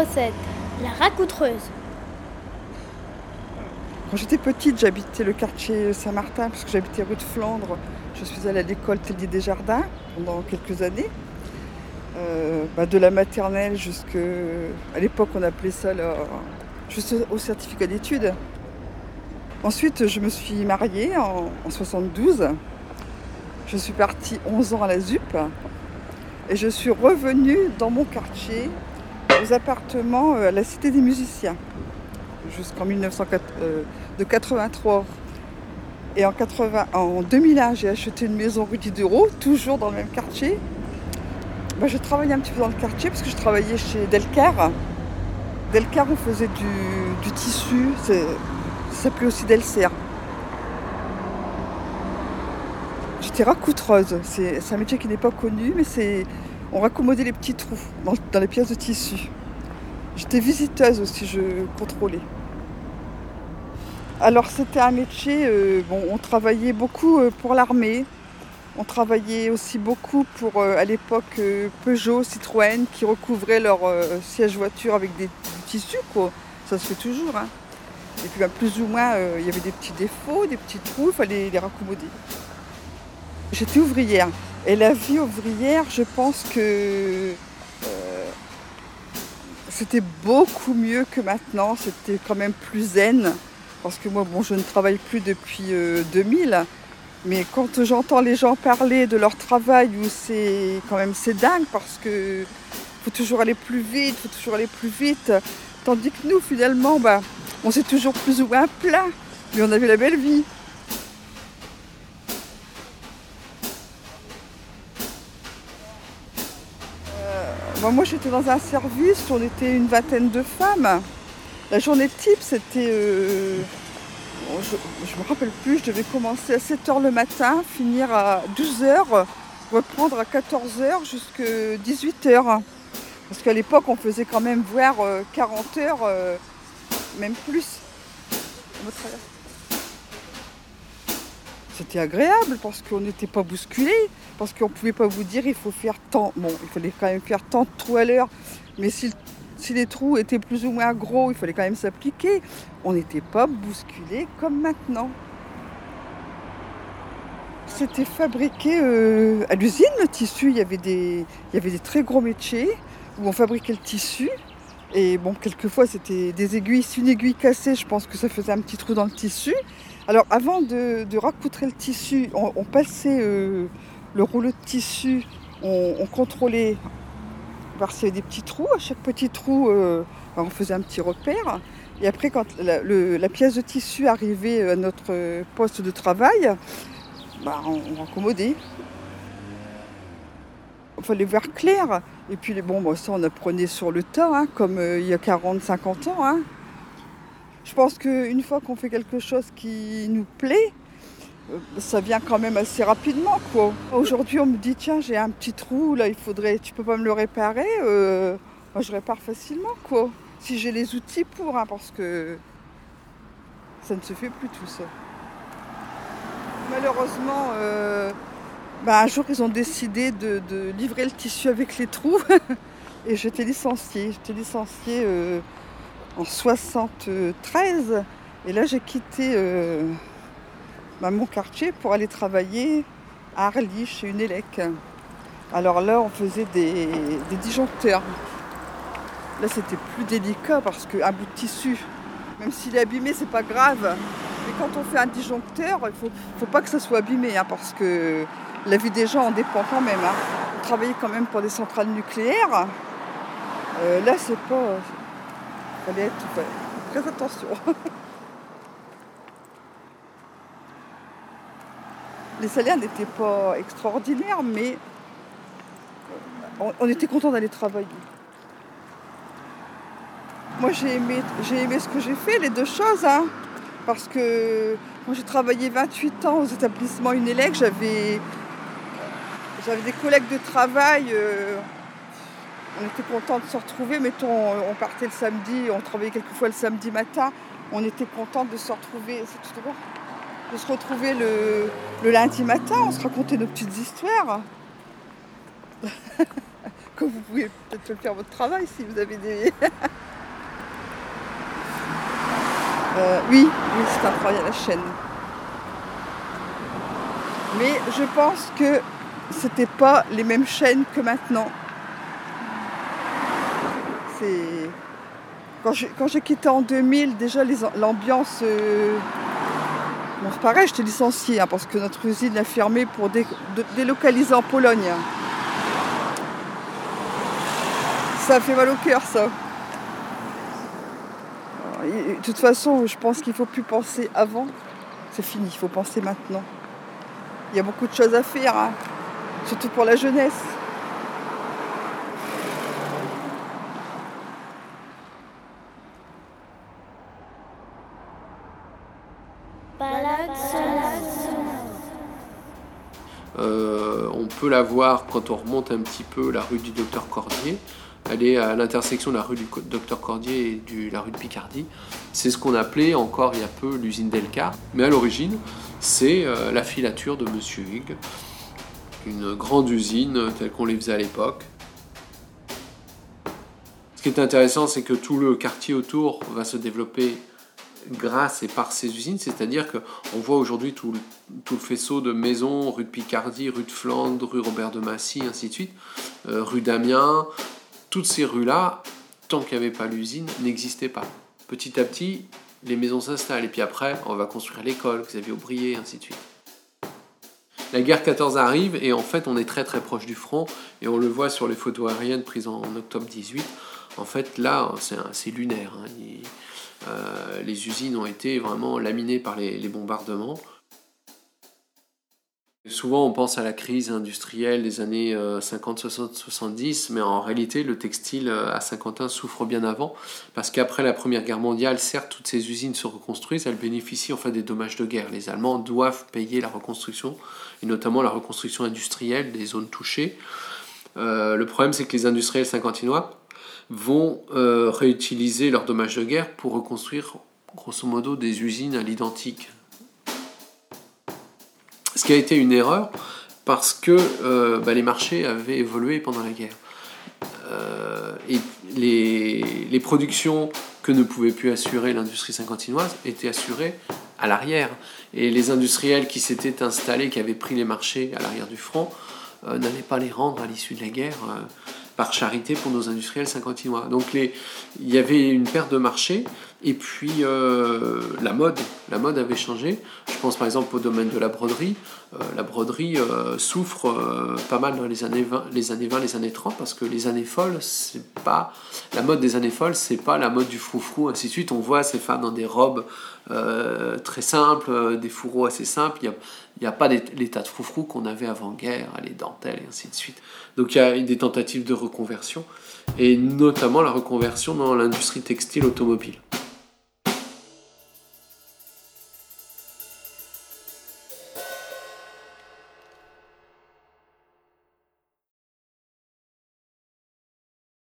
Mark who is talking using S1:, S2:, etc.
S1: 7, la racoutreuse.
S2: Quand j'étais petite, j'habitais le quartier Saint-Martin, puisque j'habitais rue de Flandre. Je suis allée à l'école Tellier des Jardins pendant quelques années. Euh, bah, de la maternelle jusqu'à. À l'époque, on appelait ça juste au certificat d'études. Ensuite, je me suis mariée en, en 72. Je suis partie 11 ans à la ZUP et je suis revenue dans mon quartier, aux appartements euh, à la Cité des Musiciens, jusqu'en 1983. Et en, 80, en 2001, j'ai acheté une maison rue Diderot, toujours dans le même quartier. Je travaillais un petit peu dans le quartier parce que je travaillais chez Delcar. Delcar, on faisait du, tissu, ça s'appelait aussi Delcer. J'étais racoutreuse. C'est un métier qui n'est pas connu, mais c'est on raccommodait les petits trous dans, les pièces de tissu. J'étais visiteuse aussi, je contrôlais. Alors c'était un métier, euh, on travaillait beaucoup euh, pour l'armée, on travaillait aussi beaucoup pour, euh, à l'époque, Peugeot, Citroën, qui recouvraient leur siège voiture avec des, tissus. Ça se fait toujours. Hein. Et puis bah, plus ou moins, il y avait des petits défauts, des petits trous, il fallait les raccommoder. J'étais ouvrière. Et la vie ouvrière, je pense que euh, c'était beaucoup mieux que maintenant. C'était quand même plus zen. Parce que moi, bon, je ne travaille plus depuis 2000. Euh, Mais quand j'entends les gens parler de leur travail, où c'est quand même c'est dingue parce que faut toujours aller plus vite, faut toujours aller plus vite. Tandis que nous, finalement, bah, on s'est toujours plus ou moins plein, mais on avait la belle vie. Moi j'étais dans un service, on était une vingtaine de femmes. La journée type c'était... Euh, je ne me rappelle plus, je devais commencer à 7h le matin, finir à 12h, reprendre à 14h jusqu'à 18h. Parce qu'à l'époque on faisait quand même voir 40 euh, heures, euh, même plus. C'était agréable parce qu'on n'était pas bousculé, parce qu'on ne pouvait pas vous dire il faut faire tant. Bon, il fallait quand même faire tant de trous à l'heure, mais si, les trous étaient plus ou moins gros, il fallait quand même s'appliquer. On n'était pas bousculé comme maintenant. C'était fabriqué euh, à l'usine, le tissu. Il y, avait des, il y avait des très gros métiers où on fabriquait le tissu. Et bon, quelquefois, c'était des aiguilles. Si une aiguille cassée, je pense que ça faisait un petit trou dans le tissu. Alors avant de, racoutrer le tissu, on, passait euh, le rouleau de tissu, on, contrôlait voir s'il y avait des petits trous. À chaque petit trou, euh, ben, on faisait un petit repère. Et après, quand la, pièce de tissu arrivait à notre poste de travail, ben, on, raccommodait. Il fallait voir clair. Et puis, bon, ça, on apprenait sur le tas, hein, comme euh, il y a 40-50 ans. Hein. Je pense qu'une fois qu'on fait quelque chose qui nous plaît, euh, ça vient quand même assez rapidement quoi. Aujourd'hui on me dit tiens j'ai un petit trou là il faudrait tu peux pas me le réparer euh, moi je répare facilement quoi. Si j'ai les outils pour hein, parce que ça ne se fait plus tout ça. Malheureusement bah, un jour ils ont décidé de, livrer le tissu avec les trous et j'étais licenciée. J'étais licenciée en 73. Et là, j'ai quitté euh, bah, mon quartier pour aller travailler à Arly, chez une élec. Alors là, on faisait des, disjoncteurs. Là, c'était plus délicat parce qu'un bout de tissu, même s'il est abîmé, c'est pas grave. Mais quand on fait un disjoncteur, il faut, faut pas que ça soit abîmé hein, parce que la vie des gens en dépend quand même. Hein. On travaillait quand même pour des centrales nucléaires. Euh, là, c'est pas, fallait être très attention. Les salaires n'étaient pas extraordinaires, mais on, était content d'aller travailler. Moi j'ai aimé, j'ai aimé ce que j'ai fait, les deux choses, hein, parce que quand j'ai travaillé 28 ans aux établissements UNELEC, j'avais, j'avais des collègues de travail. Euh, on était content de se retrouver. Mettons, on partait le samedi, on travaillait quelquefois le samedi matin. On était content de se retrouver, c'est tout de se retrouver le, lundi matin. On se racontait nos petites histoires. que vous pouvez peut-être faire votre travail si vous avez des. Euh, oui, oui, c'est à la chaîne. Mais je pense que c'était pas les mêmes chaînes que maintenant. Quand j'ai quitté en 2000, déjà l'ambiance. Euh, bon, pareil, j'étais licenciée hein, parce que notre usine a fermé pour délocaliser en Pologne. Ça fait mal au cœur, ça. de toute façon, je pense qu'il ne faut plus penser avant. C'est fini, il faut penser maintenant. Il y a beaucoup de choses à faire, hein, surtout pour la jeunesse.
S3: Euh, on peut la voir quand on remonte un petit peu la rue du Docteur Cordier. Elle est à l'intersection de la rue du Docteur Cordier et de la rue de Picardie. C'est ce qu'on appelait encore il y a peu l'usine Delcar. Mais à l'origine, c'est euh, la filature de Monsieur Hugues, une grande usine telle qu'on les faisait à l'époque. Ce qui est intéressant, c'est que tout le quartier autour va se développer grâce et par ces usines, c'est-à-dire qu'on voit aujourd'hui tout, le faisceau de maisons, rue de Picardie, rue de Flandre, rue Robert de Massy, ainsi de suite, euh, rue d'Amiens, toutes ces rues-là, tant qu'il n'y avait pas l'usine, n'existaient pas. Petit à petit, les maisons s'installent, et puis après, on va construire l'école, Xavier Aubrier, ainsi de suite. La guerre 14 arrive, et en fait, on est très très proche du front, et on le voit sur les photos aériennes prises en octobre 18. En fait, là, c'est lunaire. Hein. Euh, les usines ont été vraiment laminées par les, bombardements. Souvent, on pense à la crise industrielle des années 50, 60, 70, mais en réalité, le textile euh, à Saint-Quentin souffre bien avant, parce qu'après la Première Guerre mondiale, certes, toutes ces usines se reconstruisent, elles bénéficient en des dommages de guerre. Les Allemands doivent payer la reconstruction, et notamment la reconstruction industrielle des zones touchées. Euh, le problème, c'est que les industriels saint-quentinois vont euh, réutiliser leurs dommages de guerre pour reconstruire grosso modo des usines à l'identique. Ce qui a été une erreur parce que euh, bah, les marchés avaient évolué pendant la guerre. Euh, et les, les, productions que ne pouvait plus assurer l'industrie cinquantinoise étaient assurées à l'arrière. Et les industriels qui s'étaient installés, qui avaient pris les marchés à l'arrière du front, n'allaient pas les rendre à l'issue de la guerre par charité pour nos industriels saint-quentinois. Donc les, il y avait une perte de marché et puis euh, la mode, la mode avait changé. Je pense par exemple au domaine de la broderie. Euh, la broderie euh, souffre pas mal dans les années 20, les années 20, les années 30 parce que les années folles, c'est pas la mode des années folles, c'est pas la mode du froufrou ainsi de suite. On voit ces femmes dans des robes très simples, des fourreaux assez simples. Il a, pas l'état de froufrou qu'on avait avant-guerre, les dentelles et ainsi de suite. Donc il y a des tentatives de reconversion et notamment la reconversion dans l'industrie textile automobile.